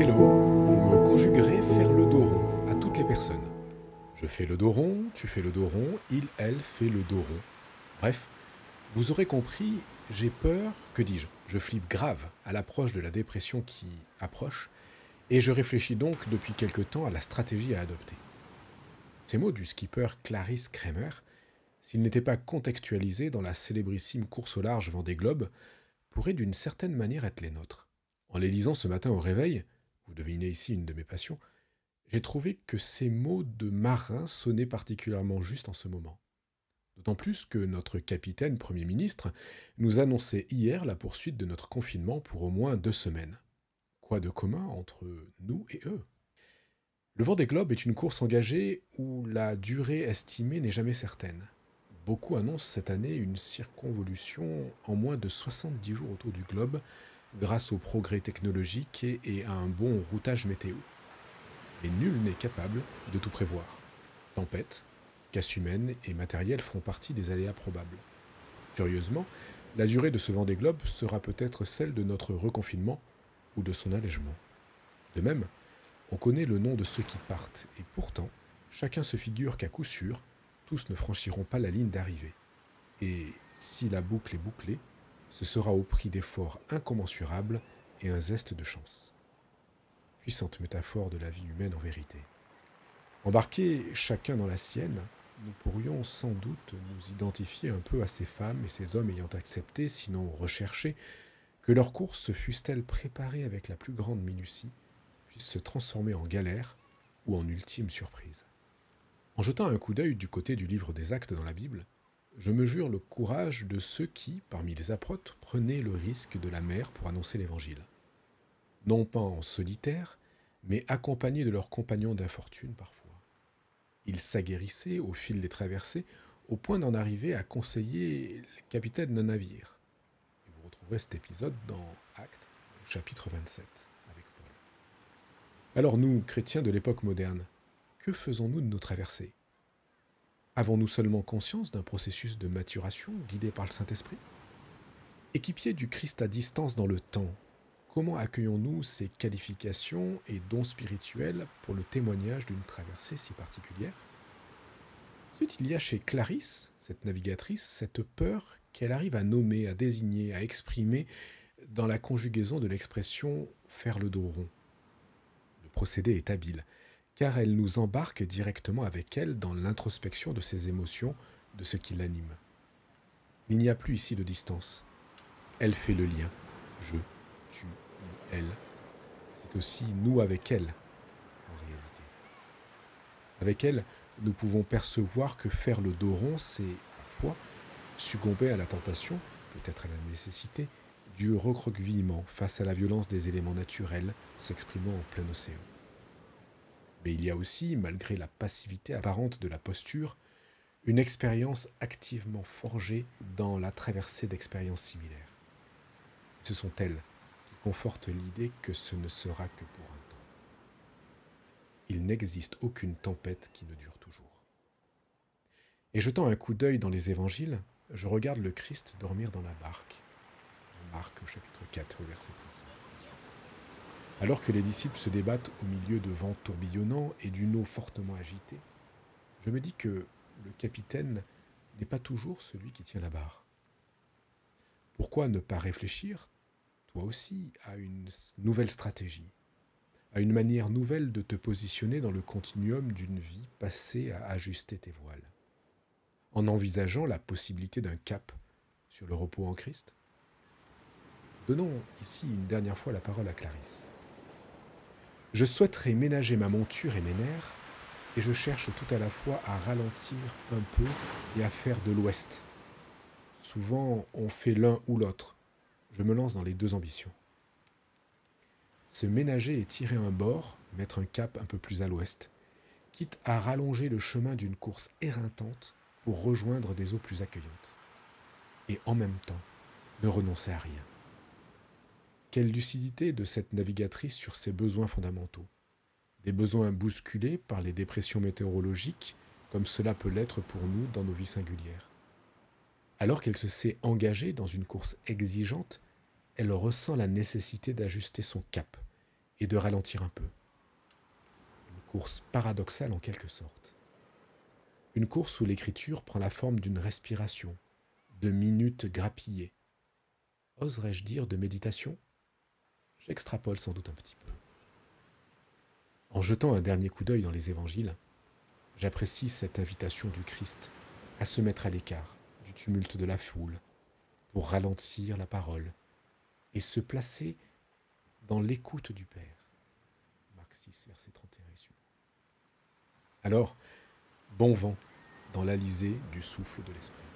Hello, vous me conjuguerez faire le dos rond à toutes les personnes. Je fais le dos rond, tu fais le dos rond, il, elle fait le dos rond. Bref, vous aurez compris, j'ai peur, que dis-je Je flippe grave à l'approche de la dépression qui approche, et je réfléchis donc depuis quelque temps à la stratégie à adopter. Ces mots du skipper Clarisse Kramer, s'ils n'étaient pas contextualisés dans la célébrissime course au large Vendée Globe, pourraient d'une certaine manière être les nôtres. En les lisant ce matin au réveil, vous devinez ici une de mes passions, j'ai trouvé que ces mots de marin sonnaient particulièrement juste en ce moment. D'autant plus que notre capitaine Premier ministre nous annonçait hier la poursuite de notre confinement pour au moins deux semaines. Quoi de commun entre nous et eux? Le vent des globes est une course engagée où la durée estimée n'est jamais certaine. Beaucoup annoncent cette année une circonvolution en moins de 70 jours autour du globe grâce aux progrès technologiques et à un bon routage météo. Mais nul n'est capable de tout prévoir. Tempête, casse humaine et matériel font partie des aléas probables. Curieusement, la durée de ce vent des globes sera peut-être celle de notre reconfinement ou de son allègement. De même, on connaît le nom de ceux qui partent, et pourtant, chacun se figure qu'à coup sûr, tous ne franchiront pas la ligne d'arrivée. Et si la boucle est bouclée, ce sera au prix d'efforts incommensurables et un zeste de chance. Puissante métaphore de la vie humaine en vérité. Embarqués chacun dans la sienne, nous pourrions sans doute nous identifier un peu à ces femmes et ces hommes ayant accepté, sinon recherché, que leurs courses, fussent-elles préparées avec la plus grande minutie, puissent se transformer en galère ou en ultime surprise. En jetant un coup d'œil du côté du livre des actes dans la Bible, je me jure le courage de ceux qui, parmi les apôtres, prenaient le risque de la mer pour annoncer l'Évangile. Non pas en solitaire, mais accompagnés de leurs compagnons d'infortune parfois. Ils s'aguerrissaient au fil des traversées, au point d'en arriver à conseiller le capitaine d'un navire. Vous retrouverez cet épisode dans Actes, chapitre 27, avec Paul. Alors nous, chrétiens de l'époque moderne, que faisons-nous de nos traversées? Avons-nous seulement conscience d'un processus de maturation guidé par le Saint-Esprit? Équipiers du Christ à distance dans le temps, comment accueillons-nous ces qualifications et dons spirituels pour le témoignage d'une traversée si particulière? Ensuite, il y a chez Clarisse, cette navigatrice, cette peur qu'elle arrive à nommer, à désigner, à exprimer dans la conjugaison de l'expression faire le dos rond. Le procédé est habile car elle nous embarque directement avec elle dans l'introspection de ses émotions, de ce qui l'anime. Il n'y a plus ici de distance. Elle fait le lien. Je, tu, elle. C'est aussi nous avec elle, en réalité. Avec elle, nous pouvons percevoir que faire le dos rond, c'est parfois succomber à la tentation, peut-être à la nécessité, du recroquevillement face à la violence des éléments naturels s'exprimant en plein océan. Mais il y a aussi, malgré la passivité apparente de la posture, une expérience activement forgée dans la traversée d'expériences similaires. Ce sont elles qui confortent l'idée que ce ne sera que pour un temps. Il n'existe aucune tempête qui ne dure toujours. Et jetant un coup d'œil dans les évangiles, je regarde le Christ dormir dans la barque. Marc chapitre 4, verset 35. Alors que les disciples se débattent au milieu de vents tourbillonnants et d'une eau fortement agitée, je me dis que le capitaine n'est pas toujours celui qui tient la barre. Pourquoi ne pas réfléchir, toi aussi, à une nouvelle stratégie, à une manière nouvelle de te positionner dans le continuum d'une vie passée à ajuster tes voiles, en envisageant la possibilité d'un cap sur le repos en Christ? Donnons ici une dernière fois la parole à Clarisse. Je souhaiterais ménager ma monture et mes nerfs, et je cherche tout à la fois à ralentir un peu et à faire de l'ouest. Souvent, on fait l'un ou l'autre. Je me lance dans les deux ambitions. Se ménager et tirer un bord, mettre un cap un peu plus à l'ouest, quitte à rallonger le chemin d'une course éreintante pour rejoindre des eaux plus accueillantes. Et en même temps, ne renoncer à rien. Quelle lucidité de cette navigatrice sur ses besoins fondamentaux. Des besoins bousculés par les dépressions météorologiques, comme cela peut l'être pour nous dans nos vies singulières. Alors qu'elle se sait engagée dans une course exigeante, elle ressent la nécessité d'ajuster son cap et de ralentir un peu. Une course paradoxale en quelque sorte. Une course où l'écriture prend la forme d'une respiration, de minutes grappillées. Oserais-je dire de méditation? J'extrapole sans doute un petit peu. En jetant un dernier coup d'œil dans les évangiles, j'apprécie cette invitation du Christ à se mettre à l'écart du tumulte de la foule pour ralentir la parole et se placer dans l'écoute du Père. Marc 6, verset 31 et suivant. Alors, bon vent dans l'alizé du souffle de l'Esprit.